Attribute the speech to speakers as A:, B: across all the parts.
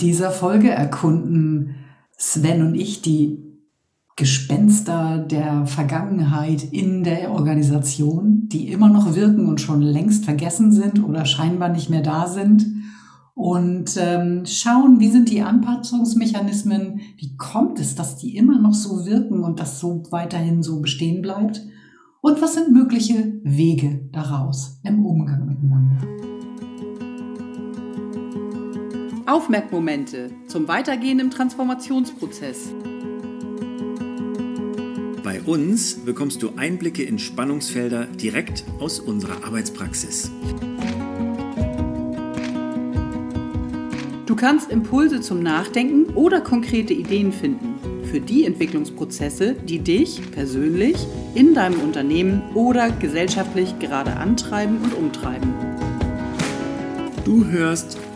A: dieser Folge erkunden Sven und ich die Gespenster der Vergangenheit in der Organisation, die immer noch wirken und schon längst vergessen sind oder scheinbar nicht mehr da sind. Und ähm, schauen, wie sind die Anpassungsmechanismen, wie kommt es, dass die immer noch so wirken und das so weiterhin so bestehen bleibt. Und was sind mögliche Wege daraus im Umgang miteinander.
B: Aufmerkmomente zum Weitergehen im Transformationsprozess.
C: Bei uns bekommst du Einblicke in Spannungsfelder direkt aus unserer Arbeitspraxis.
B: Du kannst Impulse zum Nachdenken oder konkrete Ideen finden für die Entwicklungsprozesse, die dich persönlich in deinem Unternehmen oder gesellschaftlich gerade antreiben und umtreiben.
C: Du hörst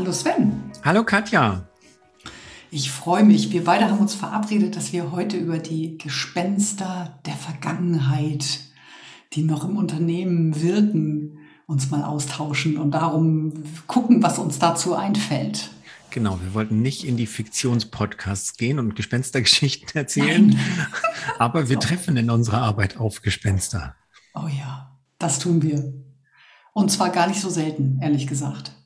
A: Hallo Sven.
C: Hallo Katja.
A: Ich freue mich. Wir beide haben uns verabredet, dass wir heute über die Gespenster der Vergangenheit, die noch im Unternehmen wirken, uns mal austauschen und darum gucken, was uns dazu einfällt.
C: Genau, wir wollten nicht in die Fiktionspodcasts gehen und Gespenstergeschichten erzählen, aber wir treffen in unserer Arbeit auf Gespenster.
A: Oh ja, das tun wir. Und zwar gar nicht so selten, ehrlich gesagt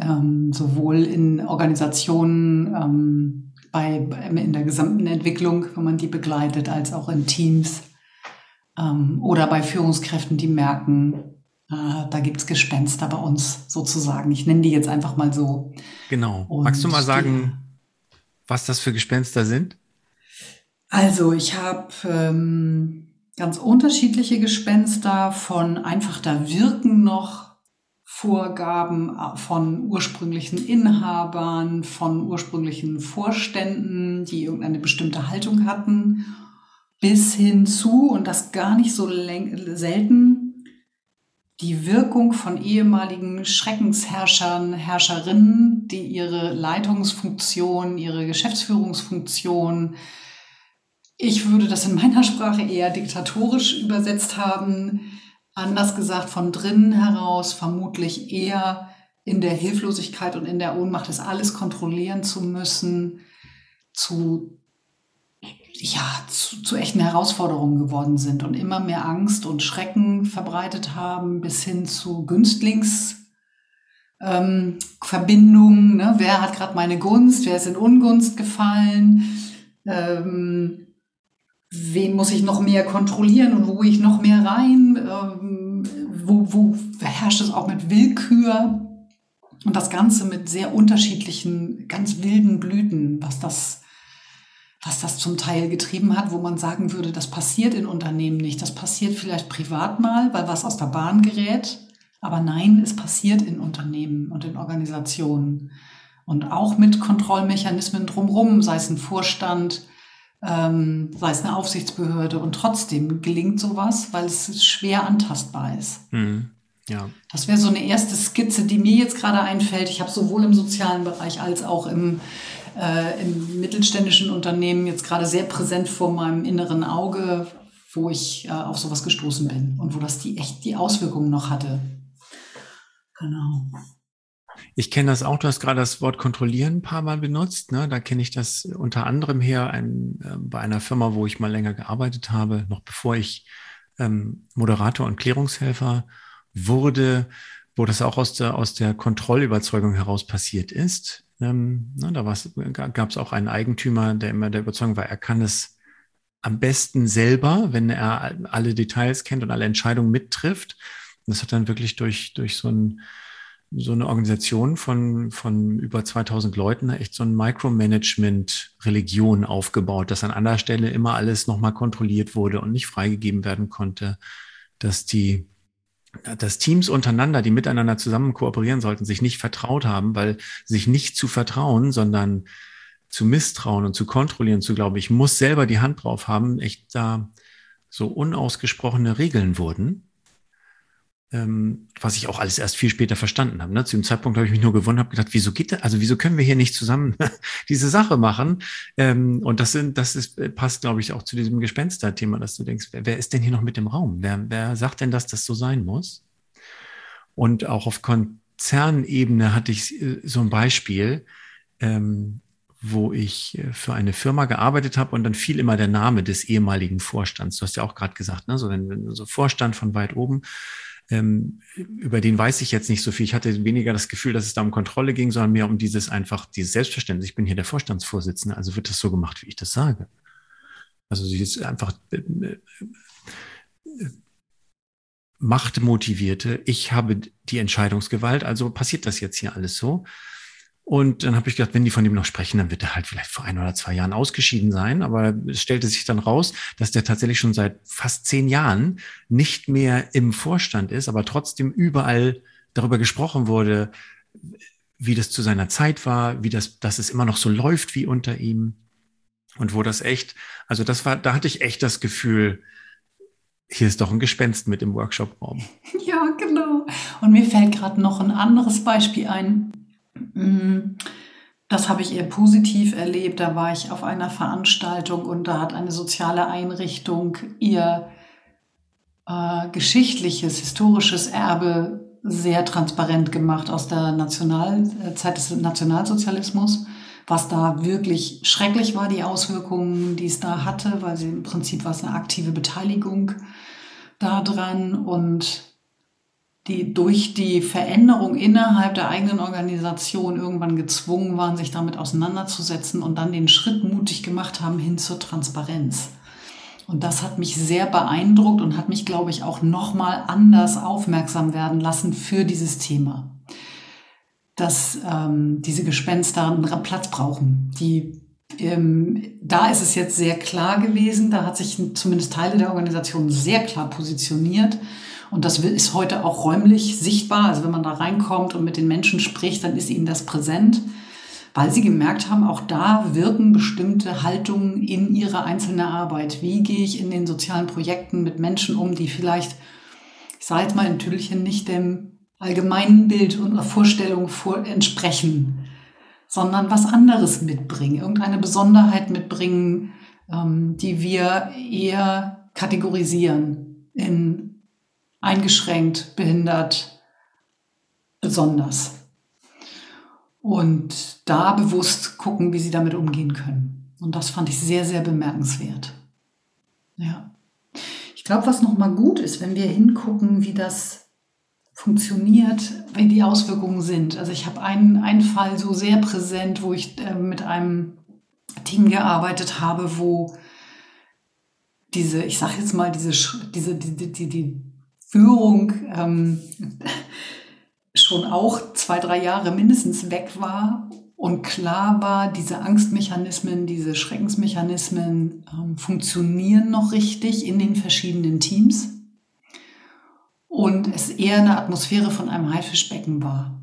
A: ähm, sowohl in Organisationen, ähm, bei, in der gesamten Entwicklung, wenn man die begleitet, als auch in Teams ähm, oder bei Führungskräften, die merken, äh, da es Gespenster bei uns sozusagen. Ich nenne die jetzt einfach mal so.
C: Genau. Und Magst du mal sagen, was das für Gespenster sind?
A: Also ich habe ähm, ganz unterschiedliche Gespenster von einfach da wirken noch Vorgaben äh, von ursprünglichen Inhabern, von ursprünglichen Vorständen, die irgendeine bestimmte Haltung hatten, bis hin zu, und das gar nicht so selten, die Wirkung von ehemaligen Schreckensherrschern, Herrscherinnen, die ihre Leitungsfunktion, ihre Geschäftsführungsfunktion, ich würde das in meiner Sprache eher diktatorisch übersetzt haben, anders gesagt von drinnen heraus vermutlich eher in der Hilflosigkeit und in der Ohnmacht, das alles kontrollieren zu müssen, zu, ja, zu, zu echten Herausforderungen geworden sind und immer mehr Angst und Schrecken verbreitet haben, bis hin zu Günstlingsverbindungen. Ähm, ne? Wer hat gerade meine Gunst? Wer ist in Ungunst gefallen? Ähm, wen muss ich noch mehr kontrollieren und wo ich noch mehr rein, ähm, wo, wo herrscht es auch mit Willkür und das Ganze mit sehr unterschiedlichen, ganz wilden Blüten, was das, was das zum Teil getrieben hat, wo man sagen würde, das passiert in Unternehmen nicht. Das passiert vielleicht privat mal, weil was aus der Bahn gerät. Aber nein, es passiert in Unternehmen und in Organisationen. Und auch mit Kontrollmechanismen drumherum, sei es ein Vorstand, ähm, sei es eine Aufsichtsbehörde. Und trotzdem gelingt sowas, weil es schwer antastbar ist. Mhm. Ja. Das wäre so eine erste Skizze, die mir jetzt gerade einfällt. Ich habe sowohl im sozialen Bereich als auch im, äh, im mittelständischen Unternehmen jetzt gerade sehr präsent vor meinem inneren Auge, wo ich äh, auf sowas gestoßen bin und wo das die echt die Auswirkungen noch hatte.
C: Genau. Ich kenne das auch, du hast gerade das Wort kontrollieren ein paar Mal benutzt. Ne? Da kenne ich das unter anderem her ein, äh, bei einer Firma, wo ich mal länger gearbeitet habe, noch bevor ich ähm, Moderator und Klärungshelfer wurde, wo das auch aus der, aus der Kontrollüberzeugung heraus passiert ist. Ähm, ne, da gab es auch einen Eigentümer, der immer der Überzeugung war, er kann es am besten selber, wenn er alle Details kennt und alle Entscheidungen mittrifft. Und das hat dann wirklich durch, durch so ein so eine Organisation von, von über 2000 Leuten echt so ein Micromanagement-Religion aufgebaut, dass an anderer Stelle immer alles nochmal kontrolliert wurde und nicht freigegeben werden konnte, dass die dass Teams untereinander, die miteinander zusammen kooperieren sollten, sich nicht vertraut haben, weil sich nicht zu vertrauen, sondern zu misstrauen und zu kontrollieren, zu glauben, ich muss selber die Hand drauf haben, echt da so unausgesprochene Regeln wurden, ähm, was ich auch alles erst viel später verstanden habe. Ne? Zu dem Zeitpunkt habe ich mich nur gewundert, habe gedacht, wieso geht das? Also wieso können wir hier nicht zusammen diese Sache machen? Ähm, und das sind, das ist, passt, glaube ich, auch zu diesem Gespenster-Thema, dass du denkst, wer, wer, ist denn hier noch mit im Raum? Wer, wer sagt denn, dass das so sein muss? Und auch auf Konzernebene hatte ich äh, so ein Beispiel, ähm, wo ich äh, für eine Firma gearbeitet habe und dann fiel immer der Name des ehemaligen Vorstands. Du hast ja auch gerade gesagt, ne? so, wenn, so Vorstand von weit oben ähm, über den weiß ich jetzt nicht so viel. Ich hatte weniger das Gefühl, dass es da um Kontrolle ging, sondern mehr um dieses einfach, dieses Selbstverständnis. Ich bin hier der Vorstandsvorsitzende, also wird das so gemacht, wie ich das sage. Also sie ist einfach äh, äh, machtmotivierte. Ich habe die Entscheidungsgewalt, also passiert das jetzt hier alles so. Und dann habe ich gedacht, wenn die von ihm noch sprechen, dann wird er halt vielleicht vor ein oder zwei Jahren ausgeschieden sein. Aber es stellte sich dann raus, dass der tatsächlich schon seit fast zehn Jahren nicht mehr im Vorstand ist, aber trotzdem überall darüber gesprochen wurde, wie das zu seiner Zeit war, wie das, dass es immer noch so läuft wie unter ihm. Und wo das echt, also das war, da hatte ich echt das Gefühl, hier ist doch ein Gespenst mit im Workshop-Raum.
A: Ja, genau. Und mir fällt gerade noch ein anderes Beispiel ein das habe ich eher positiv erlebt. Da war ich auf einer Veranstaltung und da hat eine soziale Einrichtung ihr äh, geschichtliches, historisches Erbe sehr transparent gemacht aus der National äh, Zeit des Nationalsozialismus, was da wirklich schrecklich war, die Auswirkungen, die es da hatte, weil sie im Prinzip war es eine aktive Beteiligung daran und die durch die Veränderung innerhalb der eigenen Organisation irgendwann gezwungen waren, sich damit auseinanderzusetzen und dann den Schritt mutig gemacht haben hin zur Transparenz. Und das hat mich sehr beeindruckt und hat mich, glaube ich, auch nochmal anders aufmerksam werden lassen für dieses Thema. Dass ähm, diese Gespenster einen Platz brauchen. Die, ähm, da ist es jetzt sehr klar gewesen, da hat sich zumindest Teile der Organisation sehr klar positioniert und das ist heute auch räumlich sichtbar. Also wenn man da reinkommt und mit den Menschen spricht, dann ist ihnen das präsent, weil sie gemerkt haben, auch da wirken bestimmte Haltungen in ihre einzelne Arbeit. Wie gehe ich in den sozialen Projekten mit Menschen um, die vielleicht, ich sage jetzt mal in Tüdelchen, nicht dem allgemeinen Bild und Vorstellung vor entsprechen, sondern was anderes mitbringen, irgendeine Besonderheit mitbringen, ähm, die wir eher kategorisieren in eingeschränkt, behindert, besonders. Und da bewusst gucken, wie sie damit umgehen können. Und das fand ich sehr, sehr bemerkenswert. Ja. Ich glaube, was nochmal gut ist, wenn wir hingucken, wie das funktioniert, wie die Auswirkungen sind. Also ich habe einen, einen Fall so sehr präsent, wo ich äh, mit einem Team gearbeitet habe, wo diese, ich sage jetzt mal, diese, diese, die, die, die Führung ähm, schon auch zwei, drei Jahre mindestens weg war und klar war, diese Angstmechanismen, diese Schreckensmechanismen ähm, funktionieren noch richtig in den verschiedenen Teams und es eher eine Atmosphäre von einem Haifischbecken war.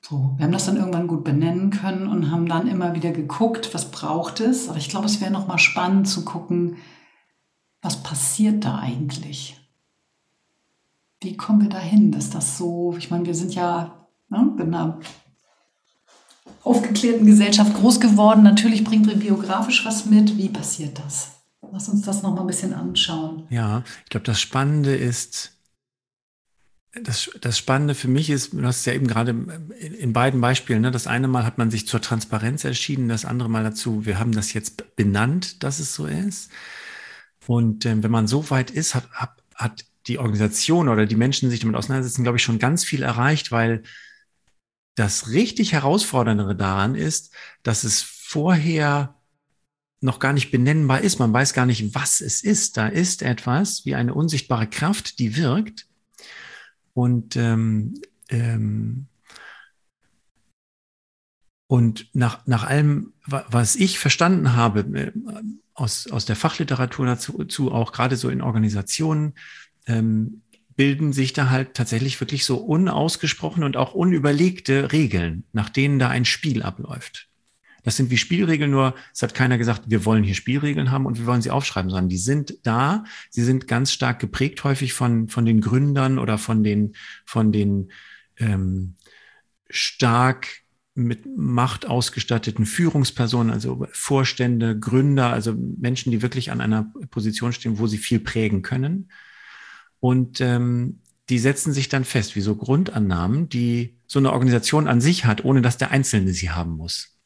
A: So, wir haben das dann irgendwann gut benennen können und haben dann immer wieder geguckt, was braucht es. Aber ich glaube, es wäre noch mal spannend zu gucken, was passiert da eigentlich? Wie kommen wir dahin, dass das so, ich meine, wir sind ja ne, in einer aufgeklärten Gesellschaft groß geworden. Natürlich bringt wir biografisch was mit. Wie passiert das? Lass uns das noch mal ein bisschen anschauen.
C: Ja, ich glaube, das Spannende ist, das, das Spannende für mich ist, du hast es ja eben gerade in, beiden Beispielen, ne, das eine Mal hat man sich zur Transparenz entschieden, das andere Mal dazu, wir haben das jetzt benannt, dass es so ist. Und äh, wenn man so weit ist, hat, hat, hat die Organisation oder die Menschen sich damit auseinandersetzen, glaube ich, schon ganz viel erreicht, weil das richtig Herausfordernde daran ist, dass es vorher noch gar nicht benennbar ist. Man weiß gar nicht, was es ist. Da ist etwas wie eine unsichtbare Kraft, die wirkt. Und ähm, ähm, und nach, nach allem, was ich verstanden habe, äh, aus, aus der Fachliteratur dazu, zu, auch gerade so in Organisationen, ähm, bilden sich da halt tatsächlich wirklich so unausgesprochene und auch unüberlegte Regeln, nach denen da ein Spiel abläuft. Das sind wie Spielregeln, nur es hat keiner gesagt, wir wollen hier Spielregeln haben und wir wollen sie aufschreiben, sondern die sind da. Sie sind ganz stark geprägt häufig von, von den Gründern oder von den, von den ähm, stark mit Macht ausgestatteten Führungspersonen, also Vorstände, Gründer, also Menschen, die wirklich an einer Position stehen, wo sie viel prägen können. Und ähm, die setzen sich dann fest, wie so Grundannahmen, die so eine Organisation an sich hat, ohne dass der Einzelne sie haben muss.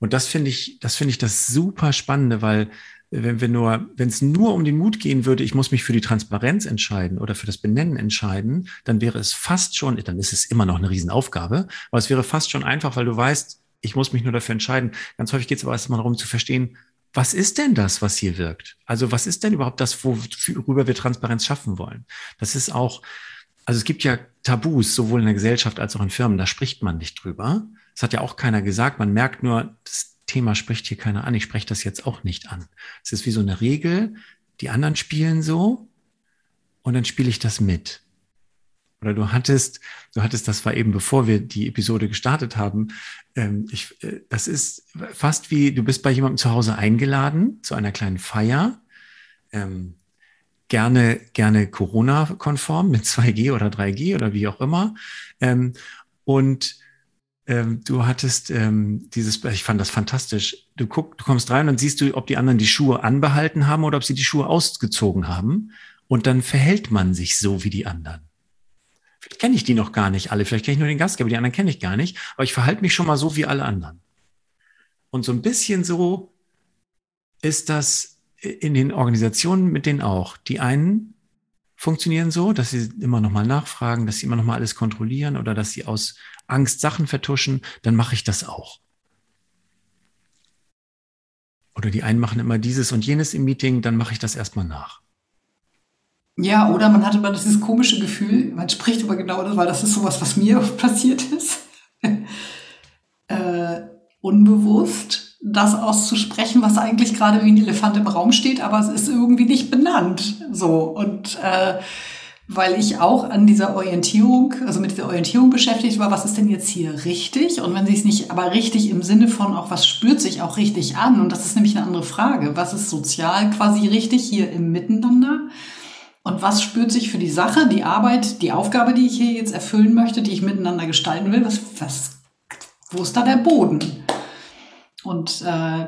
C: Und das finde ich, das finde ich das super Spannende, weil wenn wir nur, wenn es nur um den Mut gehen würde, ich muss mich für die Transparenz entscheiden oder für das Benennen entscheiden, dann wäre es fast schon, dann ist es immer noch eine Riesenaufgabe, aber es wäre fast schon einfach, weil du weißt, ich muss mich nur dafür entscheiden. Ganz häufig geht es aber erstmal darum zu verstehen, was ist denn das, was hier wirkt? Also was ist denn überhaupt das, worüber wir Transparenz schaffen wollen? Das ist auch, also es gibt ja Tabus, sowohl in der Gesellschaft als auch in Firmen, da spricht man nicht drüber. Das hat ja auch keiner gesagt. Man merkt nur, das Thema spricht hier keiner an. Ich spreche das jetzt auch nicht an. Es ist wie so eine Regel. Die anderen spielen so und dann spiele ich das mit. Oder du hattest, du hattest, das war eben bevor wir die Episode gestartet haben. Ähm, ich, äh, das ist fast wie, du bist bei jemandem zu Hause eingeladen zu einer kleinen Feier. Ähm, gerne, gerne Corona-konform mit 2G oder 3G oder wie auch immer. Ähm, und ähm, du hattest ähm, dieses, ich fand das fantastisch. Du guck, du kommst rein und dann siehst du, ob die anderen die Schuhe anbehalten haben oder ob sie die Schuhe ausgezogen haben. Und dann verhält man sich so wie die anderen. Vielleicht kenne ich die noch gar nicht alle, vielleicht kenne ich nur den Gastgeber, die anderen kenne ich gar nicht, aber ich verhalte mich schon mal so wie alle anderen. Und so ein bisschen so ist das in den Organisationen mit denen auch. Die einen funktionieren so, dass sie immer noch mal nachfragen, dass sie immer noch mal alles kontrollieren oder dass sie aus Angst Sachen vertuschen, dann mache ich das auch. Oder die einen machen immer dieses und jenes im Meeting, dann mache ich das erstmal nach.
A: Ja, oder man hat immer dieses komische Gefühl, man spricht über genau das, weil das ist sowas, was mir passiert ist. äh, unbewusst das auszusprechen, was eigentlich gerade wie ein Elefant im Raum steht, aber es ist irgendwie nicht benannt. So. Und äh, weil ich auch an dieser Orientierung, also mit dieser Orientierung beschäftigt war, was ist denn jetzt hier richtig? Und wenn sie es nicht, aber richtig im Sinne von auch, was spürt sich auch richtig an? Und das ist nämlich eine andere Frage. Was ist sozial quasi richtig hier im Miteinander? Und was spürt sich für die Sache, die Arbeit, die Aufgabe, die ich hier jetzt erfüllen möchte, die ich miteinander gestalten will? Was, was, wo ist da der Boden? Und äh,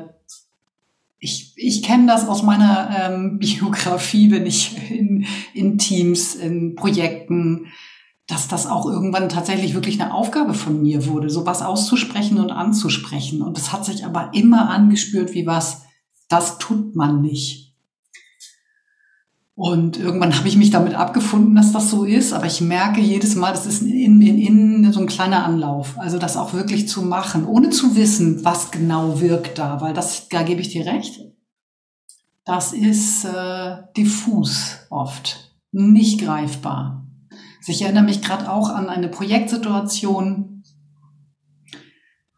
A: ich, ich kenne das aus meiner ähm, Biografie, wenn ich in, in Teams, in Projekten, dass das auch irgendwann tatsächlich wirklich eine Aufgabe von mir wurde, sowas auszusprechen und anzusprechen. Und es hat sich aber immer angespürt wie was, das tut man nicht. Und irgendwann habe ich mich damit abgefunden, dass das so ist. Aber ich merke jedes Mal, das ist in, in, in so ein kleiner Anlauf. Also das auch wirklich zu machen, ohne zu wissen, was genau wirkt da. Weil das, da gebe ich dir recht, das ist äh, diffus oft, nicht greifbar. Also ich erinnere mich gerade auch an eine Projektsituation,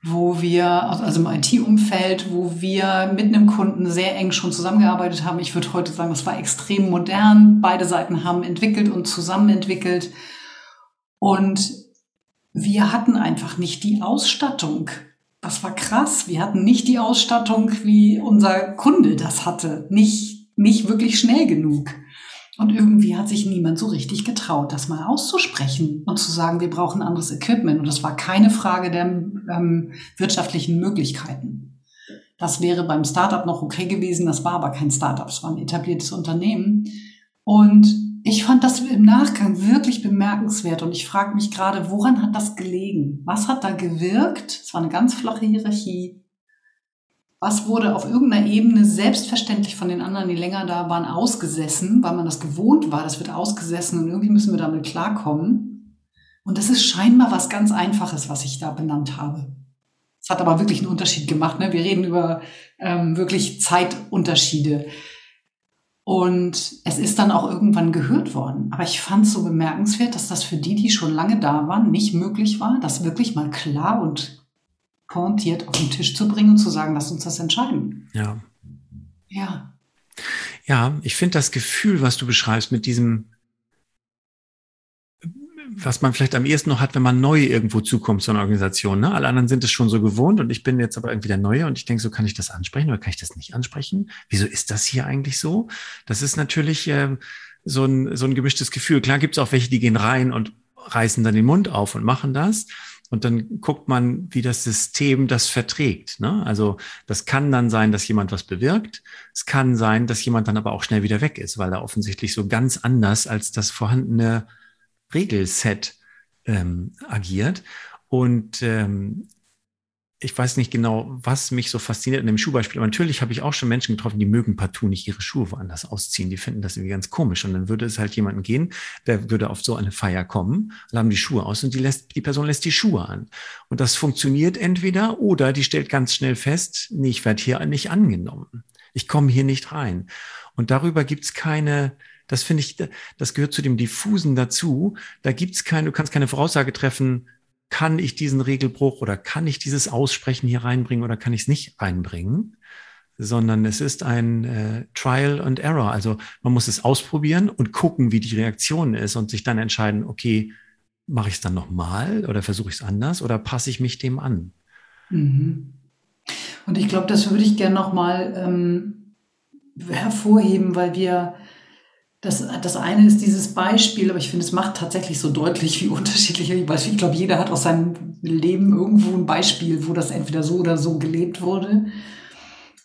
A: wo wir, also im IT-Umfeld, wo wir mit einem Kunden sehr eng schon zusammengearbeitet haben. Ich würde heute sagen, es war extrem modern. Beide Seiten haben entwickelt und zusammen entwickelt. Und wir hatten einfach nicht die Ausstattung. Das war krass. Wir hatten nicht die Ausstattung, wie unser Kunde das hatte. Nicht, nicht wirklich schnell genug. Und irgendwie hat sich niemand so richtig getraut, das mal auszusprechen und zu sagen, wir brauchen anderes Equipment. Und das war keine Frage der ähm, wirtschaftlichen Möglichkeiten. Das wäre beim Startup noch okay gewesen, das war aber kein Startup, es war ein etabliertes Unternehmen. Und ich fand das im Nachgang wirklich bemerkenswert und ich frage mich gerade, woran hat das gelegen? Was hat da gewirkt? Es war eine ganz flache Hierarchie was wurde auf irgendeiner Ebene selbstverständlich von den anderen, die länger da waren, ausgesessen, weil man das gewohnt war, das wird ausgesessen und irgendwie müssen wir damit klarkommen. Und das ist scheinbar was ganz Einfaches, was ich da benannt habe. Es hat aber wirklich einen Unterschied gemacht. Ne? Wir reden über ähm, wirklich Zeitunterschiede. Und es ist dann auch irgendwann gehört worden. Aber ich fand es so bemerkenswert, dass das für die, die schon lange da waren, nicht möglich war, das wirklich mal klar und pointiert auf den Tisch zu bringen und zu sagen, lass uns das entscheiden.
C: Ja.
A: Ja.
C: Ja, ich finde das Gefühl, was du beschreibst mit diesem, was man vielleicht am ehesten noch hat, wenn man neu irgendwo zukommt zu einer Organisation. Ne? Alle anderen sind es schon so gewohnt und ich bin jetzt aber irgendwie der Neue und ich denke, so kann ich das ansprechen oder kann ich das nicht ansprechen? Wieso ist das hier eigentlich so? Das ist natürlich äh, so, ein, so ein gemischtes Gefühl. Klar gibt es auch welche, die gehen rein und reißen dann den Mund auf und machen das. Und dann guckt man, wie das System das verträgt. Ne? Also das kann dann sein, dass jemand was bewirkt. Es kann sein, dass jemand dann aber auch schnell wieder weg ist, weil er offensichtlich so ganz anders als das vorhandene Regelset ähm, agiert. Und ähm, ich weiß nicht genau, was mich so fasziniert in dem Schuhbeispiel. Aber natürlich habe ich auch schon Menschen getroffen, die mögen partout nicht ihre Schuhe woanders ausziehen. Die finden das irgendwie ganz komisch. Und dann würde es halt jemanden gehen, der würde auf so eine Feier kommen, haben die Schuhe aus und die lässt, die Person lässt die Schuhe an. Und das funktioniert entweder oder die stellt ganz schnell fest, nee, ich werde hier nicht angenommen. Ich komme hier nicht rein. Und darüber gibt es keine, das finde ich, das gehört zu dem Diffusen dazu. Da gibt es keine, du kannst keine Voraussage treffen, kann ich diesen Regelbruch oder kann ich dieses Aussprechen hier reinbringen oder kann ich es nicht reinbringen, sondern es ist ein äh, Trial and Error. Also man muss es ausprobieren und gucken, wie die Reaktion ist und sich dann entscheiden, okay, mache ich es dann nochmal oder versuche ich es anders oder passe ich mich dem an?
A: Mhm. Und ich glaube, das würde ich gerne nochmal ähm, hervorheben, weil wir das, das eine ist dieses Beispiel, aber ich finde, es macht tatsächlich so deutlich, wie unterschiedliche Beispiele. Ich glaube, jeder hat aus seinem Leben irgendwo ein Beispiel, wo das entweder so oder so gelebt wurde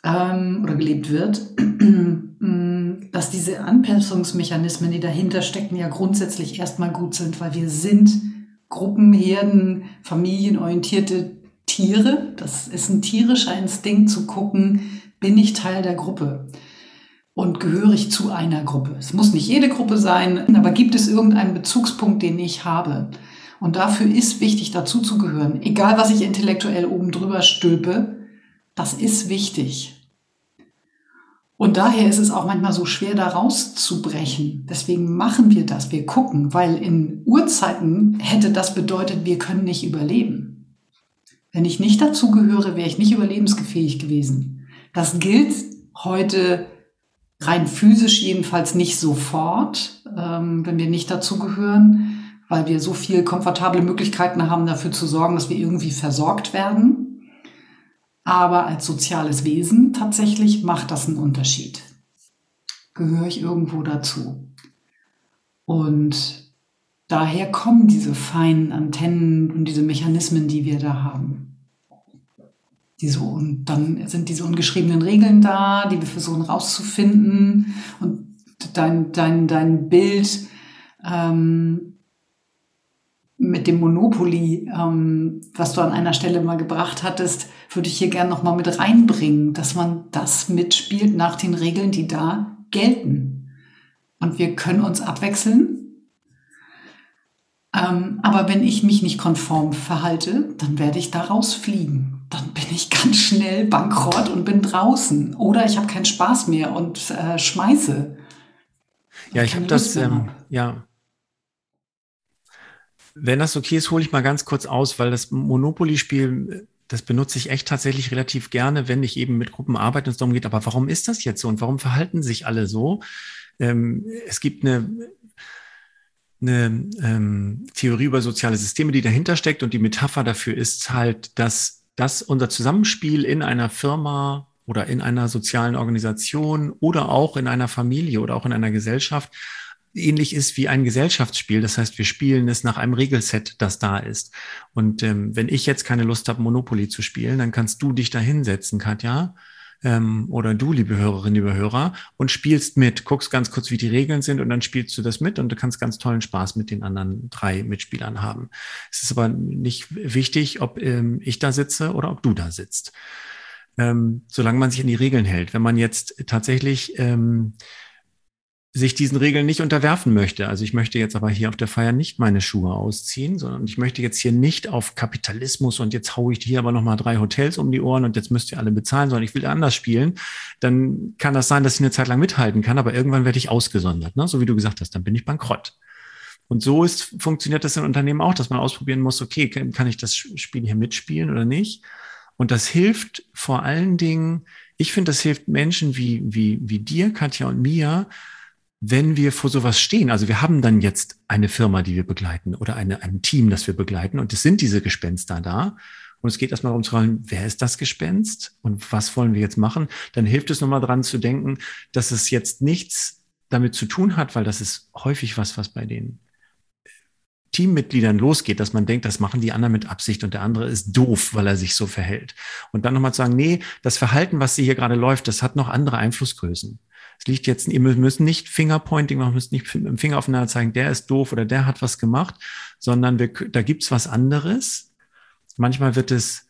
A: ähm, oder gelebt wird. Dass diese Anpassungsmechanismen, die dahinter stecken, ja grundsätzlich erstmal gut sind, weil wir sind Gruppen, Herden, familienorientierte Tiere. Das ist ein tierischer Instinkt zu gucken, bin ich Teil der Gruppe und gehöre ich zu einer Gruppe. Es muss nicht jede Gruppe sein, aber gibt es irgendeinen Bezugspunkt, den ich habe? Und dafür ist wichtig, dazu zu gehören. Egal, was ich intellektuell oben drüber stülpe, das ist wichtig. Und daher ist es auch manchmal so schwer, da rauszubrechen. Deswegen machen wir das. Wir gucken, weil in Urzeiten hätte das bedeutet, wir können nicht überleben. Wenn ich nicht dazu gehöre, wäre ich nicht überlebensfähig gewesen. Das gilt heute rein physisch jedenfalls nicht sofort, ähm, wenn wir nicht dazugehören, weil wir so viel komfortable Möglichkeiten haben, dafür zu sorgen, dass wir irgendwie versorgt werden. Aber als soziales Wesen tatsächlich macht das einen Unterschied. Gehöre ich irgendwo dazu. Und daher kommen diese feinen Antennen und diese Mechanismen, die wir da haben. Diese, und dann sind diese ungeschriebenen Regeln da, die wir versuchen rauszufinden. Und dein, dein, dein Bild ähm, mit dem Monopoly, ähm, was du an einer Stelle mal gebracht hattest, würde ich hier gerne nochmal mit reinbringen, dass man das mitspielt nach den Regeln, die da gelten. Und wir können uns abwechseln. Ähm, aber wenn ich mich nicht konform verhalte, dann werde ich da rausfliegen dann bin ich ganz schnell bankrott und bin draußen. Oder ich habe keinen Spaß mehr und äh, schmeiße.
C: Ja, ich habe das, ähm, ja. Wenn das okay ist, hole ich mal ganz kurz aus, weil das Monopoly-Spiel, das benutze ich echt tatsächlich relativ gerne, wenn ich eben mit Gruppen arbeite und es darum geht, aber warum ist das jetzt so und warum verhalten sich alle so? Ähm, es gibt eine, eine ähm, Theorie über soziale Systeme, die dahinter steckt und die Metapher dafür ist halt, dass dass unser Zusammenspiel in einer Firma oder in einer sozialen Organisation oder auch in einer Familie oder auch in einer Gesellschaft ähnlich ist wie ein Gesellschaftsspiel. Das heißt, wir spielen es nach einem Regelset, das da ist. Und ähm, wenn ich jetzt keine Lust habe, Monopoly zu spielen, dann kannst du dich da hinsetzen, Katja, ähm, oder du, liebe Hörerinnen, liebe Hörer, und spielst mit, guckst ganz kurz, wie die Regeln sind und dann spielst du das mit und du kannst ganz tollen Spaß mit den anderen drei Mitspielern haben. Es ist aber nicht wichtig, ob ähm, ich da sitze oder ob du da sitzt. Ähm, solange man sich an die Regeln hält. Wenn man jetzt tatsächlich ähm, sich diesen Regeln nicht unterwerfen möchte. Also ich möchte jetzt aber hier auf der Feier nicht meine Schuhe ausziehen, sondern ich möchte jetzt hier nicht auf Kapitalismus und jetzt haue ich hier aber nochmal drei Hotels um die Ohren und jetzt müsst ihr alle bezahlen, sondern ich will anders spielen, dann kann das sein, dass ich eine Zeit lang mithalten kann, aber irgendwann werde ich ausgesondert, ne? so wie du gesagt hast, dann bin ich bankrott. Und so ist, funktioniert das in Unternehmen auch, dass man ausprobieren muss, okay, kann ich das Spiel hier mitspielen oder nicht? Und das hilft vor allen Dingen, ich finde, das hilft Menschen wie, wie, wie dir, Katja und mir, wenn wir vor sowas stehen, also wir haben dann jetzt eine Firma, die wir begleiten oder eine, ein Team, das wir begleiten und es sind diese Gespenster da und es geht erstmal darum zu fragen, wer ist das Gespenst und was wollen wir jetzt machen, dann hilft es nochmal dran zu denken, dass es jetzt nichts damit zu tun hat, weil das ist häufig was, was bei den Teammitgliedern losgeht, dass man denkt, das machen die anderen mit Absicht und der andere ist doof, weil er sich so verhält. Und dann nochmal zu sagen, nee, das Verhalten, was hier gerade läuft, das hat noch andere Einflussgrößen. Es liegt jetzt, ihr müsst nicht Fingerpointing machen, müsst nicht mit dem Finger aufeinander zeigen, der ist doof oder der hat was gemacht, sondern wir, da gibt's was anderes. Manchmal wird es,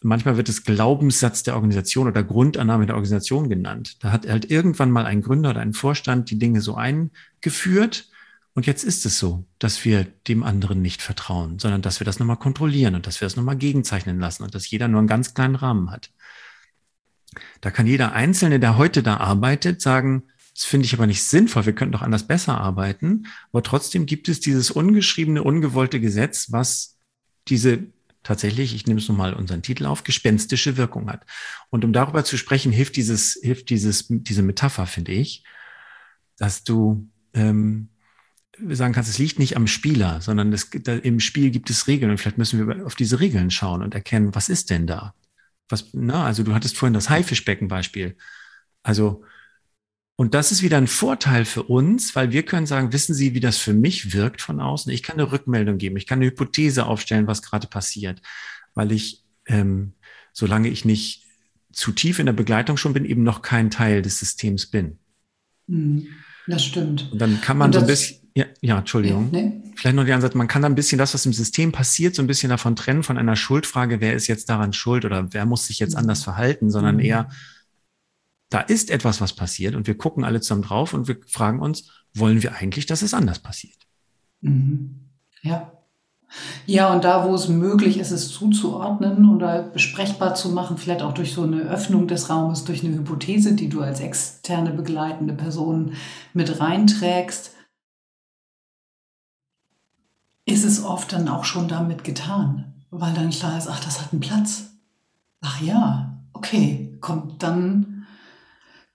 C: manchmal wird es Glaubenssatz der Organisation oder Grundannahme der Organisation genannt. Da hat halt irgendwann mal ein Gründer oder ein Vorstand die Dinge so eingeführt. Und jetzt ist es so, dass wir dem anderen nicht vertrauen, sondern dass wir das nochmal kontrollieren und dass wir das nochmal gegenzeichnen lassen und dass jeder nur einen ganz kleinen Rahmen hat. Da kann jeder Einzelne, der heute da arbeitet, sagen, das finde ich aber nicht sinnvoll, wir könnten doch anders besser arbeiten. Aber trotzdem gibt es dieses ungeschriebene, ungewollte Gesetz, was diese tatsächlich, ich nehme es nochmal unseren Titel auf, gespenstische Wirkung hat. Und um darüber zu sprechen, hilft dieses, hilft dieses, diese Metapher, finde ich, dass du ähm, sagen kannst, es liegt nicht am Spieler, sondern es, da, im Spiel gibt es Regeln und vielleicht müssen wir auf diese Regeln schauen und erkennen, was ist denn da? Was, na, also du hattest vorhin das Haifischbecken-Beispiel. Also, und das ist wieder ein Vorteil für uns, weil wir können sagen, wissen Sie, wie das für mich wirkt von außen? Ich kann eine Rückmeldung geben, ich kann eine Hypothese aufstellen, was gerade passiert, weil ich, ähm, solange ich nicht zu tief in der Begleitung schon bin, eben noch kein Teil des Systems bin.
A: Hm, das stimmt.
C: Und dann kann man so ein bisschen, ja, ja Entschuldigung. Nee. Vielleicht noch die Ansatz, man kann da ein bisschen das, was im System passiert, so ein bisschen davon trennen, von einer Schuldfrage, wer ist jetzt daran schuld oder wer muss sich jetzt mhm. anders verhalten, sondern mhm. eher, da ist etwas, was passiert und wir gucken alle zusammen drauf und wir fragen uns, wollen wir eigentlich, dass es anders passiert?
A: Mhm. Ja. Ja, und da, wo es möglich ist, es zuzuordnen oder besprechbar zu machen, vielleicht auch durch so eine Öffnung des Raumes, durch eine Hypothese, die du als externe begleitende Person mit reinträgst, ist es oft dann auch schon damit getan, weil dann klar ist, ach, das hat einen Platz. Ach ja, okay, kommt dann,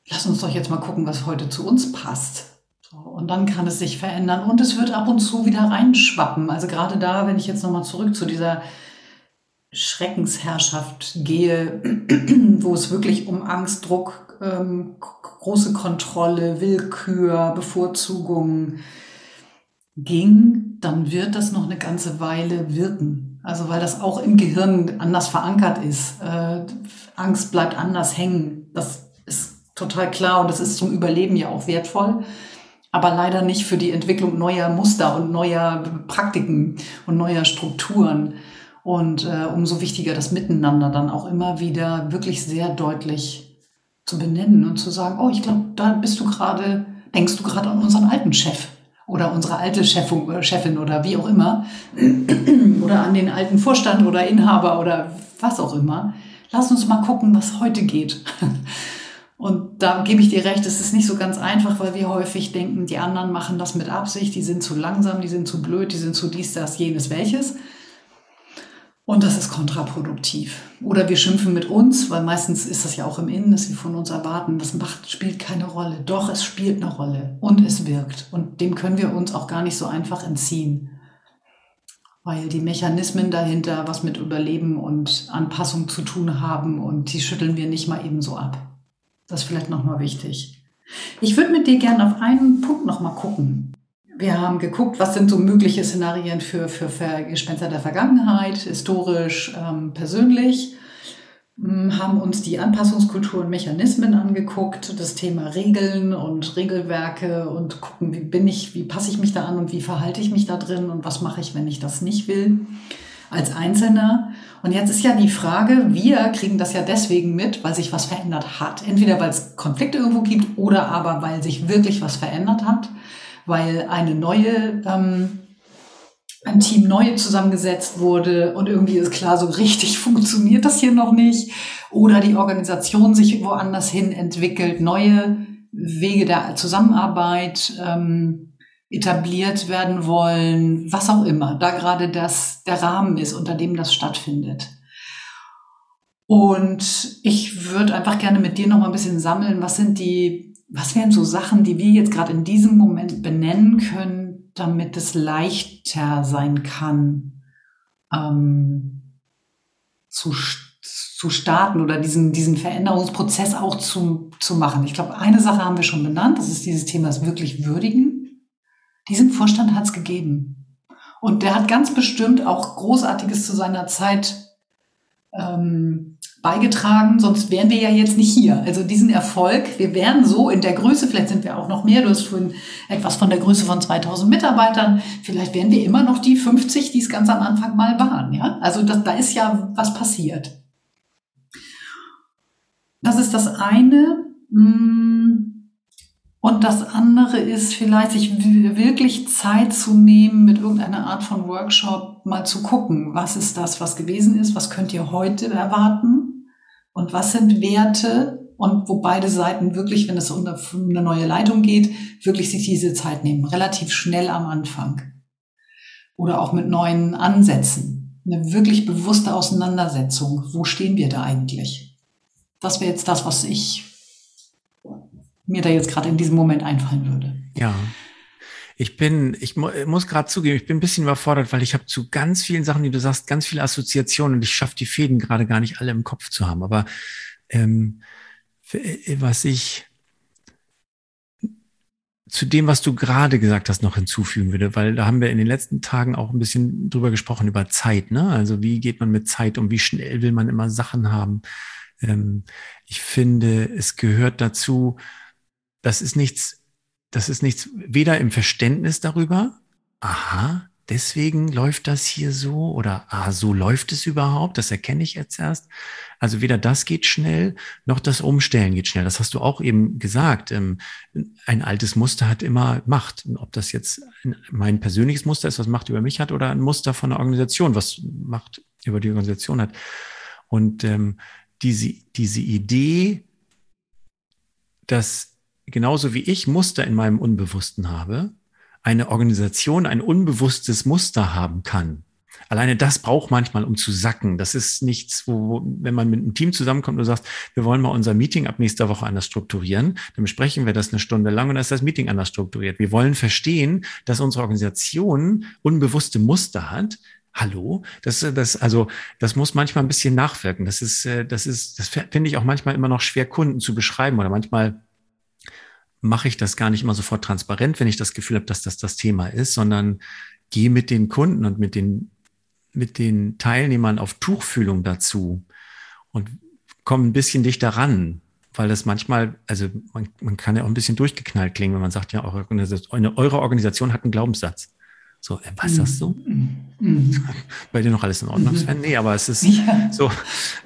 A: lass uns doch jetzt mal gucken, was heute zu uns passt. So, und dann kann es sich verändern und es wird ab und zu wieder reinschwappen. Also gerade da, wenn ich jetzt nochmal zurück zu dieser Schreckensherrschaft gehe, wo es wirklich um Angst, Druck, ähm, große Kontrolle, Willkür, Bevorzugung ging, dann wird das noch eine ganze Weile wirken. Also weil das auch im Gehirn anders verankert ist. Äh, Angst bleibt anders hängen. Das ist total klar und das ist zum Überleben ja auch wertvoll. Aber leider nicht für die Entwicklung neuer Muster und neuer Praktiken und neuer Strukturen. Und äh, umso wichtiger das Miteinander dann auch immer wieder wirklich sehr deutlich zu benennen und zu sagen, oh, ich glaube, da bist du gerade, denkst du gerade an unseren alten Chef oder unsere alte Chefin, Chefin oder wie auch immer oder an den alten Vorstand oder Inhaber oder was auch immer. Lass uns mal gucken, was heute geht. Und da gebe ich dir recht, es ist nicht so ganz einfach, weil wir häufig denken, die anderen machen das mit Absicht, die sind zu langsam, die sind zu blöd, die sind zu dies, das, jenes, welches. Und das ist kontraproduktiv. Oder wir schimpfen mit uns, weil meistens ist das ja auch im Innen, dass wir von uns erwarten, das macht, spielt keine Rolle. Doch, es spielt eine Rolle und es wirkt. Und dem können wir uns auch gar nicht so einfach entziehen. Weil die Mechanismen dahinter was mit Überleben und Anpassung zu tun haben und die schütteln wir nicht mal eben so ab. Das ist vielleicht nochmal wichtig. Ich würde mit dir gerne auf einen Punkt nochmal gucken. Wir haben geguckt, was sind so mögliche Szenarien für, für, Gespenster der Vergangenheit, historisch, ähm, persönlich. Hm, haben uns die Anpassungskultur und Mechanismen angeguckt, das Thema Regeln und Regelwerke und gucken, wie bin ich, wie passe ich mich da an und wie verhalte ich mich da drin und was mache ich, wenn ich das nicht will. als Einzelner. Und jetzt ist ja die Frage, wir kriegen das ja deswegen mit, weil sich was verändert hat. Entweder weil es Konflikte irgendwo gibt oder aber weil sich wirklich was verändert hat, weil eine neue, ähm, ein Team neu zusammengesetzt wurde und irgendwie ist klar, so richtig funktioniert das hier noch nicht. Oder die Organisation sich woanders hin entwickelt, neue Wege der Zusammenarbeit. Ähm, etabliert werden wollen, was auch immer, da gerade das der Rahmen ist, unter dem das stattfindet. Und ich würde einfach gerne mit dir noch mal ein bisschen sammeln, was sind die, was wären so Sachen, die wir jetzt gerade in diesem Moment benennen können, damit es leichter sein kann, ähm, zu, zu starten oder diesen, diesen Veränderungsprozess auch zu, zu machen. Ich glaube, eine Sache haben wir schon benannt, das ist dieses Thema des wirklich Würdigen. Diesen Vorstand hat es gegeben. Und der hat ganz bestimmt auch Großartiges zu seiner Zeit ähm, beigetragen, sonst wären wir ja jetzt nicht hier. Also diesen Erfolg, wir wären so in der Größe, vielleicht sind wir auch noch mehr, du hast vorhin etwas von der Größe von 2000 Mitarbeitern, vielleicht wären wir immer noch die 50, die es ganz am Anfang mal waren. Ja? Also das, da ist ja was passiert. Das ist das eine. Hm und das andere ist vielleicht, sich wirklich Zeit zu nehmen, mit irgendeiner Art von Workshop mal zu gucken, was ist das, was gewesen ist, was könnt ihr heute erwarten und was sind Werte und wo beide Seiten wirklich, wenn es um eine neue Leitung geht, wirklich sich diese Zeit nehmen, relativ schnell am Anfang. Oder auch mit neuen Ansätzen. Eine wirklich bewusste Auseinandersetzung. Wo stehen wir da eigentlich? Das wäre jetzt das, was ich mir da jetzt gerade in diesem Moment einfallen würde.
C: Ja. Ich bin, ich muss gerade zugeben, ich bin ein bisschen überfordert, weil ich habe zu ganz vielen Sachen, die du sagst, ganz viele Assoziationen und ich schaffe die Fäden gerade gar nicht alle im Kopf zu haben. Aber ähm, was ich zu dem, was du gerade gesagt hast, noch hinzufügen würde, weil da haben wir in den letzten Tagen auch ein bisschen drüber gesprochen, über Zeit. Ne? Also wie geht man mit Zeit um, wie schnell will man immer Sachen haben. Ähm, ich finde, es gehört dazu, das ist nichts, das ist nichts, weder im Verständnis darüber, aha, deswegen läuft das hier so oder ah, so läuft es überhaupt, das erkenne ich jetzt erst. Also weder das geht schnell, noch das Umstellen geht schnell. Das hast du auch eben gesagt. Ähm, ein altes Muster hat immer Macht. Ob das jetzt mein persönliches Muster ist, was Macht über mich hat, oder ein Muster von einer Organisation, was Macht über die Organisation hat. Und ähm, diese, diese Idee, dass genauso wie ich Muster in meinem Unbewussten habe, eine Organisation ein unbewusstes Muster haben kann. Alleine das braucht manchmal, um zu sacken. Das ist nichts, wo, wenn man mit einem Team zusammenkommt und sagt, wir wollen mal unser Meeting ab nächster Woche anders strukturieren, dann besprechen wir das eine Stunde lang und dann ist das Meeting anders strukturiert. Wir wollen verstehen, dass unsere Organisation unbewusste Muster hat, Hallo, das, das, also, das muss manchmal ein bisschen nachwirken. Das ist, äh, das ist, das finde ich auch manchmal immer noch schwer, Kunden zu beschreiben oder manchmal mache ich das gar nicht immer sofort transparent, wenn ich das Gefühl habe, dass das das Thema ist, sondern gehe mit den Kunden und mit den, mit den Teilnehmern auf Tuchfühlung dazu und komme ein bisschen dichter ran, weil das manchmal, also man, man kann ja auch ein bisschen durchgeknallt klingen, wenn man sagt, ja, eure Organisation, eure Organisation hat einen Glaubenssatz. So, äh, was ist das so? Mhm. Bei dir noch alles in Ordnung, Sven? Nee, aber es ist ja. so.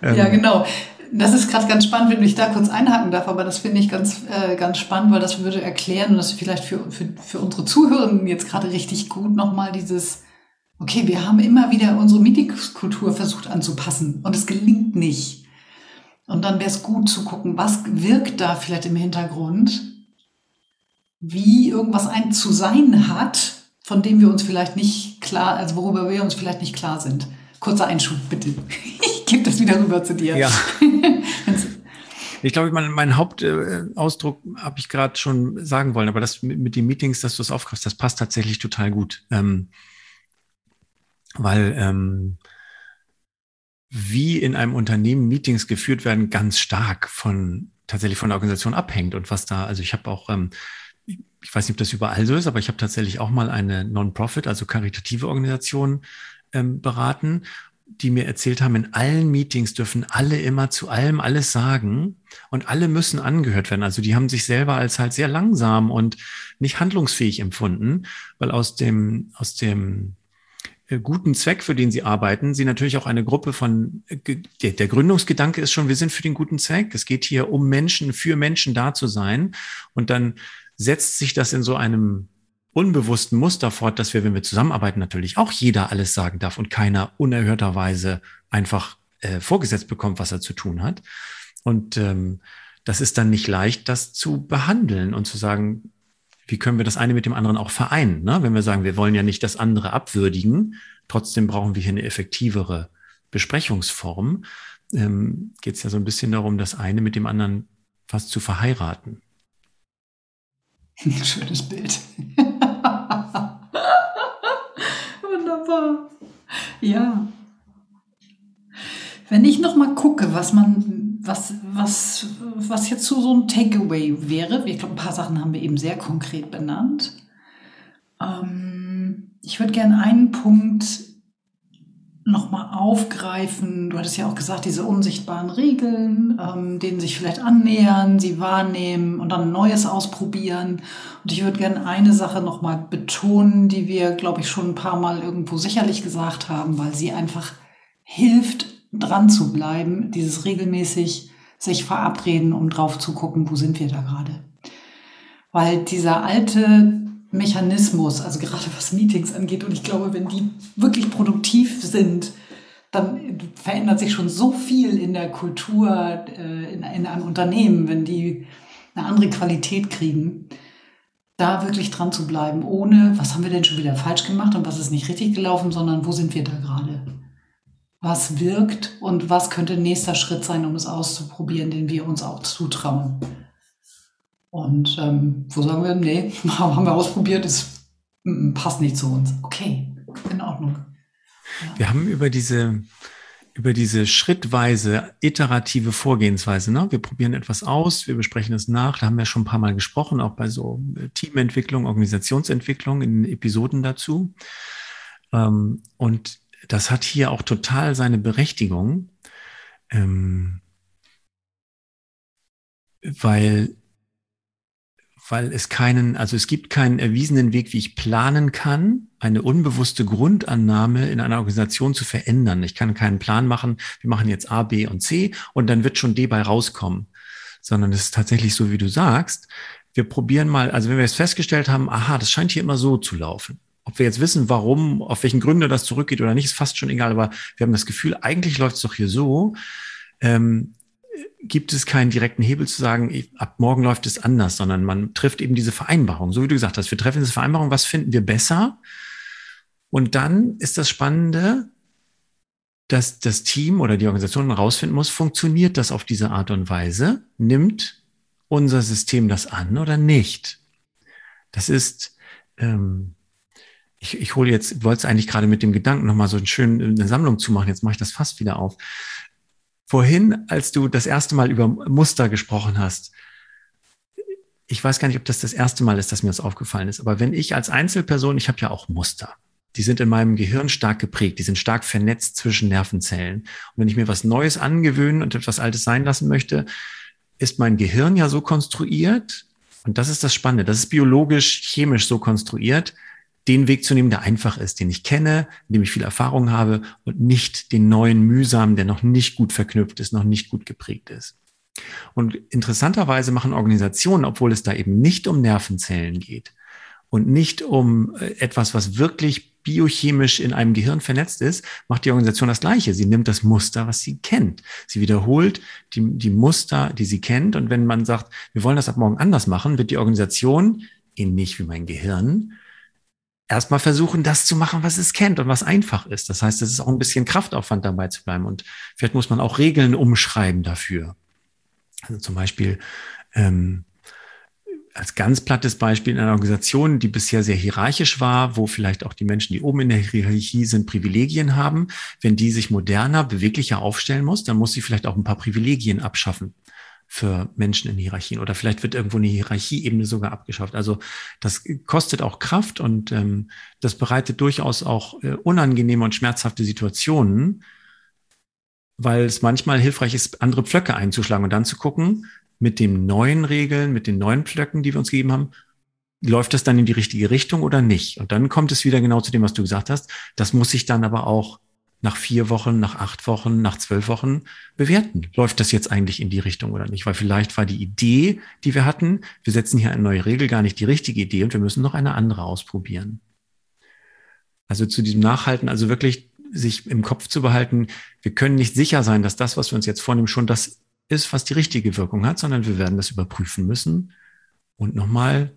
A: Ähm, ja, genau. Das ist gerade ganz spannend, wenn ich da kurz einhaken darf, aber das finde ich ganz, äh, ganz spannend, weil das würde erklären und das vielleicht für, für, für unsere Zuhörenden jetzt gerade richtig gut nochmal dieses, okay, wir haben immer wieder unsere Meetingskultur versucht anzupassen und es gelingt nicht. Und dann wäre es gut zu gucken, was wirkt da vielleicht im Hintergrund, wie irgendwas ein zu sein hat, von dem wir uns vielleicht nicht klar, also worüber wir uns vielleicht nicht klar sind. Kurzer Einschub, bitte. Ich gebe das wieder rüber zu dir.
C: Ja. Ich glaube, mein, mein Hauptausdruck äh, habe ich gerade schon sagen wollen, aber das mit, mit den Meetings, dass du es aufgreifst, das passt tatsächlich total gut. Ähm, weil ähm, wie in einem Unternehmen Meetings geführt werden, ganz stark von tatsächlich von der Organisation abhängt und was da, also ich habe auch, ähm, ich weiß nicht, ob das überall so ist, aber ich habe tatsächlich auch mal eine Non-Profit, also karitative Organisation ähm, beraten, die mir erzählt haben, in allen Meetings dürfen alle immer zu allem alles sagen und alle müssen angehört werden. Also die haben sich selber als halt sehr langsam und nicht handlungsfähig empfunden, weil aus dem, aus dem äh, guten Zweck, für den sie arbeiten, sie natürlich auch eine Gruppe von, äh, der, Gründungsgedanke ist schon, wir sind für den guten Zweck. Es geht hier um Menschen, für Menschen da zu sein. Und dann setzt sich das in so einem unbewussten Muster fort, dass wir, wenn wir zusammenarbeiten, natürlich auch jeder alles sagen darf und keiner unerhörterweise einfach äh, vorgesetzt bekommt, was er zu tun hat. Und ähm, das ist dann nicht leicht, das zu behandeln und zu sagen, wie können wir das eine mit dem anderen auch vereinen? Ne? Wenn wir sagen, wir wollen ja nicht das andere abwürdigen, trotzdem brauchen wir hier eine effektivere Besprechungsform, ähm, geht es ja so ein bisschen darum, das eine mit dem anderen fast zu verheiraten.
A: Schönes Bild. Wunderbar. Ja. Wenn ich noch mal gucke, was man, was, was, was jetzt so, so ein Takeaway wäre, ich glaube, ein paar Sachen haben wir eben sehr konkret benannt. Ähm, ich würde gerne einen Punkt nochmal aufgreifen. Du hattest ja auch gesagt, diese unsichtbaren Regeln, ähm, denen sich vielleicht annähern, sie wahrnehmen und dann Neues ausprobieren. Und ich würde gerne eine Sache nochmal betonen, die wir, glaube ich, schon ein paar Mal irgendwo sicherlich gesagt haben, weil sie einfach hilft, dran zu bleiben, dieses regelmäßig sich verabreden, um drauf zu gucken, wo sind wir da gerade. Weil dieser alte Mechanismus, also gerade was Meetings angeht, und ich glaube, wenn die wirklich produktiv sind, dann verändert sich schon so viel in der Kultur, äh, in, in einem Unternehmen, wenn die eine andere Qualität kriegen, da wirklich dran zu bleiben, ohne, was haben wir denn schon wieder falsch gemacht und was ist nicht richtig gelaufen, sondern wo sind wir da gerade? was wirkt und was könnte nächster Schritt sein, um es auszuprobieren, den wir uns auch zutrauen. Und ähm, wo sagen wir, nee, haben wir ausprobiert, es passt nicht zu uns. Okay, in Ordnung.
C: Ja. Wir haben über diese, über diese schrittweise iterative Vorgehensweise, ne? wir probieren etwas aus, wir besprechen es nach, da haben wir schon ein paar Mal gesprochen, auch bei so Teamentwicklung, Organisationsentwicklung in Episoden dazu. Ähm, und das hat hier auch total seine Berechtigung, ähm, weil, weil es keinen, also es gibt keinen erwiesenen Weg, wie ich planen kann, eine unbewusste Grundannahme in einer Organisation zu verändern. Ich kann keinen Plan machen, wir machen jetzt A, B und C und dann wird schon D bei rauskommen, sondern es ist tatsächlich so, wie du sagst. Wir probieren mal, also wenn wir es festgestellt haben, aha, das scheint hier immer so zu laufen ob wir jetzt wissen, warum, auf welchen Gründe das zurückgeht oder nicht, ist fast schon egal. Aber wir haben das Gefühl, eigentlich läuft es doch hier so. Ähm, gibt es keinen direkten Hebel zu sagen, ab morgen läuft es anders, sondern man trifft eben diese Vereinbarung. So wie du gesagt hast, wir treffen diese Vereinbarung, was finden wir besser? Und dann ist das Spannende, dass das Team oder die Organisation herausfinden muss, funktioniert das auf diese Art und Weise? Nimmt unser System das an oder nicht? Das ist, ähm, ich, ich hole jetzt, wollte es eigentlich gerade mit dem Gedanken nochmal so einen schönen, eine Sammlung zu machen. Jetzt mache ich das fast wieder auf. Vorhin, als du das erste Mal über Muster gesprochen hast, ich weiß gar nicht, ob das das erste Mal ist, dass mir das aufgefallen ist, aber wenn ich als Einzelperson, ich habe ja auch Muster, die sind in meinem Gehirn stark geprägt, die sind stark vernetzt zwischen Nervenzellen. Und wenn ich mir was Neues angewöhnen und etwas Altes sein lassen möchte, ist mein Gehirn ja so konstruiert, und das ist das Spannende, das ist biologisch, chemisch so konstruiert, den Weg zu nehmen, der einfach ist, den ich kenne, in dem ich viel Erfahrung habe und nicht den neuen mühsamen, der noch nicht gut verknüpft ist, noch nicht gut geprägt ist. Und interessanterweise machen Organisationen, obwohl es da eben nicht um Nervenzellen geht und nicht um äh, etwas, was wirklich biochemisch in einem Gehirn vernetzt ist, macht die Organisation das Gleiche. Sie nimmt das Muster, was sie kennt. Sie wiederholt die, die Muster, die sie kennt. Und wenn man sagt, wir wollen das ab morgen anders machen, wird die Organisation, ähnlich wie mein Gehirn, erstmal versuchen, das zu machen, was es kennt und was einfach ist. Das heißt, es ist auch ein bisschen Kraftaufwand dabei zu bleiben und vielleicht muss man auch Regeln umschreiben dafür. Also zum Beispiel ähm, als ganz plattes Beispiel in einer Organisation, die bisher sehr hierarchisch war, wo vielleicht auch die Menschen, die oben in der Hierarchie sind, Privilegien haben. Wenn die sich moderner, beweglicher aufstellen muss, dann muss sie vielleicht auch ein paar Privilegien abschaffen für Menschen in Hierarchien oder vielleicht wird irgendwo eine Hierarchieebene sogar abgeschafft. Also das kostet auch Kraft und ähm, das bereitet durchaus auch äh, unangenehme und schmerzhafte Situationen, weil es manchmal hilfreich ist, andere Pflöcke einzuschlagen und dann zu gucken, mit den neuen Regeln, mit den neuen Pflöcken, die wir uns gegeben haben, läuft das dann in die richtige Richtung oder nicht? Und dann kommt es wieder genau zu dem, was du gesagt hast. Das muss sich dann aber auch nach vier Wochen, nach acht Wochen, nach zwölf Wochen bewerten. Läuft das jetzt eigentlich in die Richtung oder nicht? Weil vielleicht war die Idee, die wir hatten, wir setzen hier eine neue Regel, gar nicht die richtige Idee und wir müssen noch eine andere ausprobieren. Also zu diesem Nachhalten, also wirklich sich im Kopf zu behalten, wir können nicht sicher sein, dass das, was wir uns jetzt vornehmen, schon das ist, was die richtige Wirkung hat, sondern wir werden das überprüfen müssen und nochmal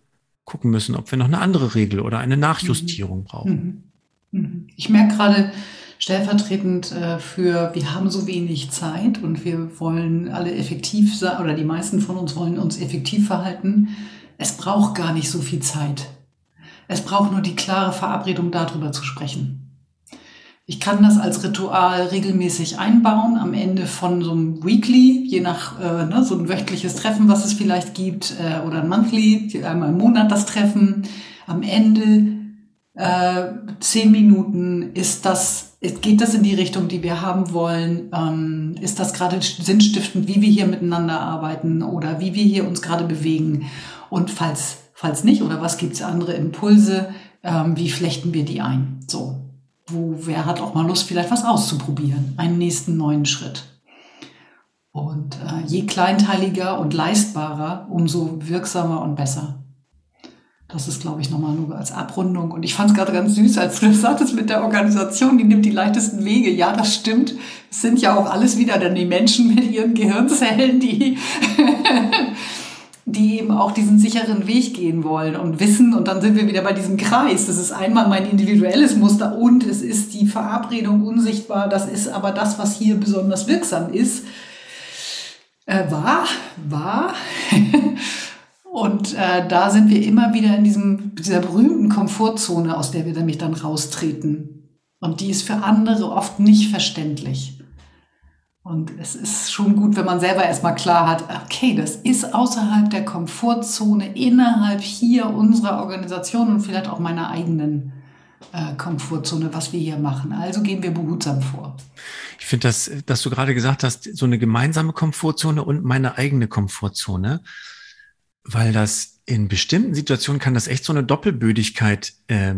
C: gucken müssen, ob wir noch eine andere Regel oder eine Nachjustierung brauchen.
A: Mhm. Mhm. Ich merke gerade stellvertretend äh, für, wir haben so wenig Zeit und wir wollen alle effektiv sein, oder die meisten von uns wollen uns effektiv verhalten. Es braucht gar nicht so viel Zeit. Es braucht nur die klare Verabredung, darüber zu sprechen. Ich kann das als Ritual regelmäßig einbauen am Ende von so einem Weekly, je nach äh, ne, so ein wöchentliches Treffen, was es vielleicht gibt, äh, oder ein Monthly, einmal im Monat das Treffen. Am Ende äh, zehn Minuten ist das, geht das in die Richtung, die wir haben wollen? Ähm, ist das gerade sinnstiftend, wie wir hier miteinander arbeiten oder wie wir hier uns gerade bewegen? Und falls, falls nicht, oder was gibt's andere Impulse, ähm, wie flechten wir die ein? So, wo wer hat auch mal Lust, vielleicht was auszuprobieren, einen nächsten neuen Schritt. Und äh, je kleinteiliger und leistbarer, umso wirksamer und besser. Das ist, glaube ich, nochmal nur als Abrundung. Und ich fand es gerade ganz süß, als du das sagtest mit der Organisation, die nimmt die leichtesten Wege. Ja, das stimmt. Es sind ja auch alles wieder dann die Menschen mit ihren Gehirnzellen, die die eben auch diesen sicheren Weg gehen wollen und wissen, und dann sind wir wieder bei diesem Kreis. Das ist einmal mein individuelles Muster und es ist die Verabredung unsichtbar. Das ist aber das, was hier besonders wirksam ist. Äh, war, war. und äh, da sind wir immer wieder in diesem, dieser berühmten Komfortzone, aus der wir nämlich dann raustreten. Und die ist für andere oft nicht verständlich. Und es ist schon gut, wenn man selber erstmal klar hat, okay, das ist außerhalb der Komfortzone, innerhalb hier unserer Organisation und vielleicht auch meiner eigenen äh, Komfortzone, was wir hier machen. Also gehen wir behutsam vor.
C: Ich finde, dass, dass du gerade gesagt hast, so eine gemeinsame Komfortzone und meine eigene Komfortzone, weil das in bestimmten Situationen kann das echt so eine Doppelbödigkeit äh,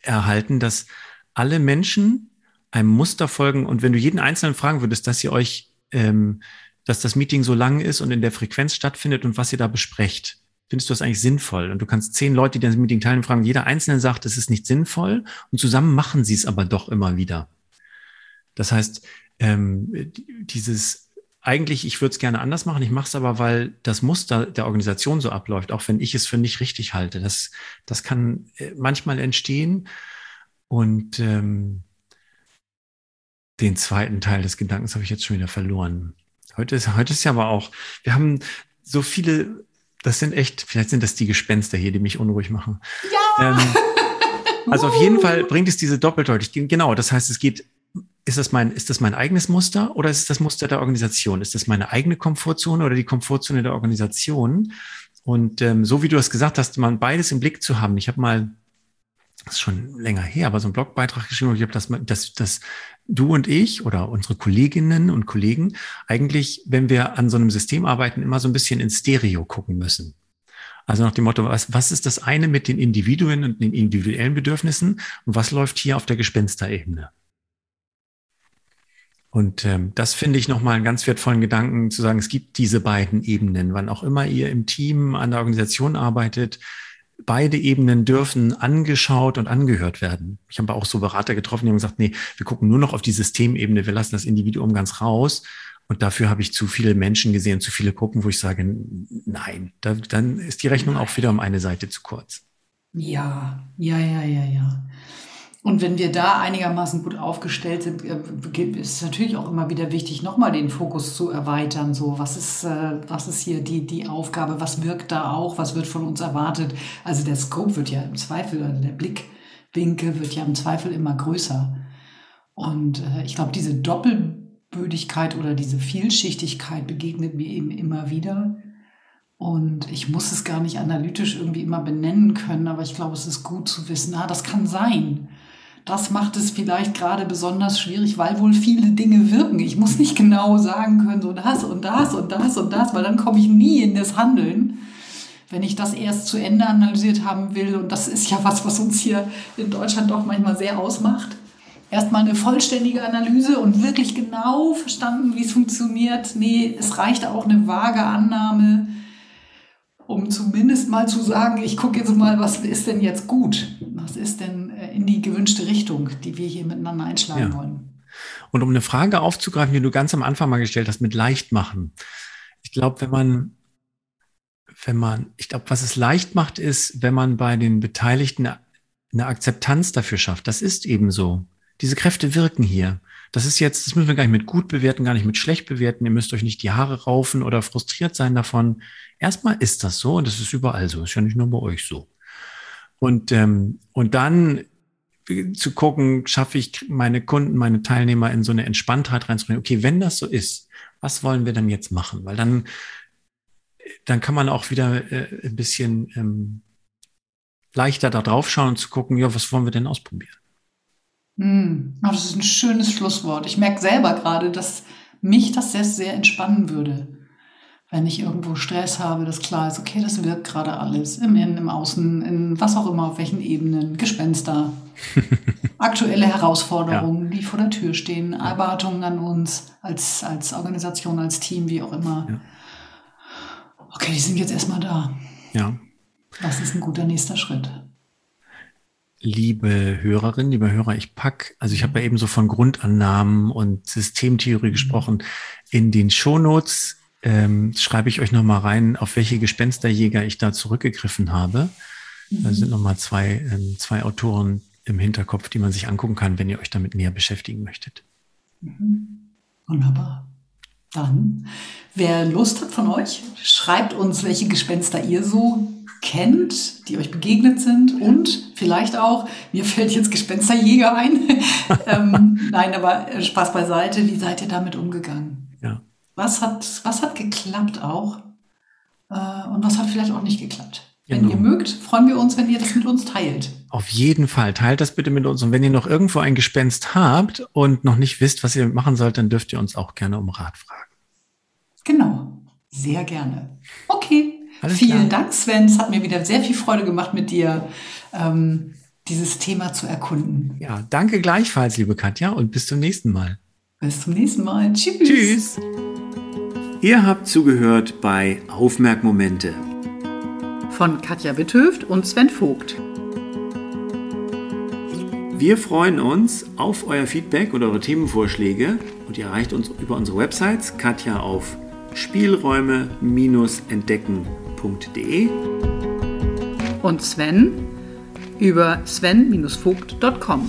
C: erhalten, dass alle Menschen einem Muster folgen und wenn du jeden Einzelnen fragen würdest, dass ihr euch, ähm, dass das Meeting so lang ist und in der Frequenz stattfindet und was ihr da besprecht, findest du das eigentlich sinnvoll? Und du kannst zehn Leute, die das Meeting teilnehmen, fragen, jeder Einzelne sagt, es ist nicht sinnvoll und zusammen machen sie es aber doch immer wieder. Das heißt, ähm, dieses eigentlich, ich würde es gerne anders machen, ich mache es aber, weil das Muster der Organisation so abläuft, auch wenn ich es für nicht richtig halte. Das, das kann äh, manchmal entstehen. Und ähm, den zweiten Teil des Gedankens habe ich jetzt schon wieder verloren. Heute ist, heute ist ja aber auch, wir haben so viele, das sind echt, vielleicht sind das die Gespenster hier, die mich unruhig machen. Ja! Ähm, also auf jeden Fall bringt es diese Doppeldeutigkeit. Genau, das heißt, es geht, ist das mein, ist das mein eigenes Muster oder ist es das Muster der Organisation? Ist das meine eigene Komfortzone oder die Komfortzone der Organisation? Und ähm, so wie du das gesagt hast, man beides im Blick zu haben. Ich habe mal das ist schon länger her, aber so ein Blogbeitrag geschrieben, ich habe das, das, das du und ich oder unsere Kolleginnen und Kollegen eigentlich, wenn wir an so einem System arbeiten, immer so ein bisschen in Stereo gucken müssen. Also nach dem Motto, was, was ist das eine mit den Individuen und den individuellen Bedürfnissen und was läuft hier auf der Gespensterebene? Und ähm, das finde ich nochmal einen ganz wertvollen Gedanken, zu sagen, es gibt diese beiden Ebenen. Wann auch immer ihr im Team an der Organisation arbeitet, beide Ebenen dürfen angeschaut und angehört werden. Ich habe auch so Berater getroffen, die haben gesagt, nee, wir gucken nur noch auf die Systemebene, wir lassen das Individuum ganz raus. Und dafür habe ich zu viele Menschen gesehen, zu viele Gruppen, wo ich sage, nein, da, dann ist die Rechnung auch wieder um eine Seite zu kurz.
A: Ja, ja, ja, ja, ja. Und wenn wir da einigermaßen gut aufgestellt sind, äh, ist es natürlich auch immer wieder wichtig, nochmal den Fokus zu erweitern. So, was ist, äh, was ist hier die, die Aufgabe? Was wirkt da auch? Was wird von uns erwartet? Also der Scope wird ja im Zweifel, der Blickwinkel wird ja im Zweifel immer größer. Und äh, ich glaube, diese Doppelbödigkeit oder diese Vielschichtigkeit begegnet mir eben immer wieder. Und ich muss es gar nicht analytisch irgendwie immer benennen können, aber ich glaube, es ist gut zu wissen, ah, das kann sein. Das macht es vielleicht gerade besonders schwierig, weil wohl viele Dinge wirken. Ich muss nicht genau sagen können, so das und das und das und das, weil dann komme ich nie in das Handeln. wenn ich das erst zu Ende analysiert haben will, und das ist ja was, was uns hier in Deutschland doch manchmal sehr ausmacht, erstmal eine vollständige Analyse und wirklich genau verstanden, wie es funktioniert. Nee, es reicht auch eine vage Annahme, um zumindest mal zu sagen, ich gucke jetzt mal, was ist denn jetzt gut? Was ist denn in die gewünschte Richtung, die wir hier miteinander einschlagen ja. wollen?
C: Und um eine Frage aufzugreifen, die du ganz am Anfang mal gestellt hast, mit leicht machen. Ich glaube, wenn man, wenn man, ich glaube, was es leicht macht, ist, wenn man bei den Beteiligten eine Akzeptanz dafür schafft. Das ist eben so. Diese Kräfte wirken hier. Das ist jetzt, das müssen wir gar nicht mit gut bewerten, gar nicht mit schlecht bewerten. Ihr müsst euch nicht die Haare raufen oder frustriert sein davon. Erstmal ist das so und das ist überall so. Ist ja nicht nur bei euch so. Und, ähm, und dann zu gucken, schaffe ich meine Kunden, meine Teilnehmer in so eine Entspanntheit reinzubringen. Okay, wenn das so ist, was wollen wir denn jetzt machen? Weil dann, dann kann man auch wieder äh, ein bisschen ähm, leichter da drauf schauen und zu gucken, ja, was wollen wir denn ausprobieren?
A: Mm, oh, das ist ein schönes Schlusswort. Ich merke selber gerade, dass mich das sehr, sehr entspannen würde. Wenn ich irgendwo Stress habe, dass klar ist, okay, das wirkt gerade alles. Im Innen, im Außen, in was auch immer, auf welchen Ebenen, Gespenster, aktuelle Herausforderungen, ja. die vor der Tür stehen, Erwartungen an uns als, als Organisation, als Team, wie auch immer. Ja. Okay, die sind jetzt erstmal da.
C: Ja.
A: Was ist ein guter nächster Schritt?
C: liebe Hörerinnen, liebe Hörer, ich pack, also ich habe ja eben so von Grundannahmen und Systemtheorie mhm. gesprochen. In den Shownotes ähm, schreibe ich euch nochmal rein, auf welche Gespensterjäger ich da zurückgegriffen habe. Da mhm. sind nochmal zwei, ähm, zwei Autoren im Hinterkopf, die man sich angucken kann, wenn ihr euch damit näher beschäftigen möchtet.
A: Mhm. Wunderbar. Dann, wer Lust hat von euch, schreibt uns, welche Gespenster ihr so kennt, die euch begegnet sind und vielleicht auch, mir fällt jetzt Gespensterjäger ein. ähm, nein, aber äh, Spaß beiseite, wie seid ihr damit umgegangen? Was hat, was hat geklappt auch äh, und was hat vielleicht auch nicht geklappt? Wenn genau. ihr mögt, freuen wir uns, wenn ihr das mit uns teilt.
C: Auf jeden Fall, teilt das bitte mit uns. Und wenn ihr noch irgendwo ein Gespenst habt und noch nicht wisst, was ihr machen sollt, dann dürft ihr uns auch gerne um Rat fragen.
A: Genau, sehr gerne. Okay, alles Vielen klar. Dank, Sven. Es hat mir wieder sehr viel Freude gemacht, mit dir ähm, dieses Thema zu erkunden.
C: Ja, danke gleichfalls, liebe Katja, und bis zum nächsten Mal.
A: Bis zum nächsten Mal. Tschüss.
C: Tschüss. Ihr habt zugehört bei Aufmerkmomente
B: von Katja Witthöft und Sven Vogt.
C: Wir freuen uns auf euer Feedback oder eure Themenvorschläge und ihr erreicht uns über unsere Websites Katja auf spielräume-entdecken.com sven.de
B: und Sven über sven-vogt.com.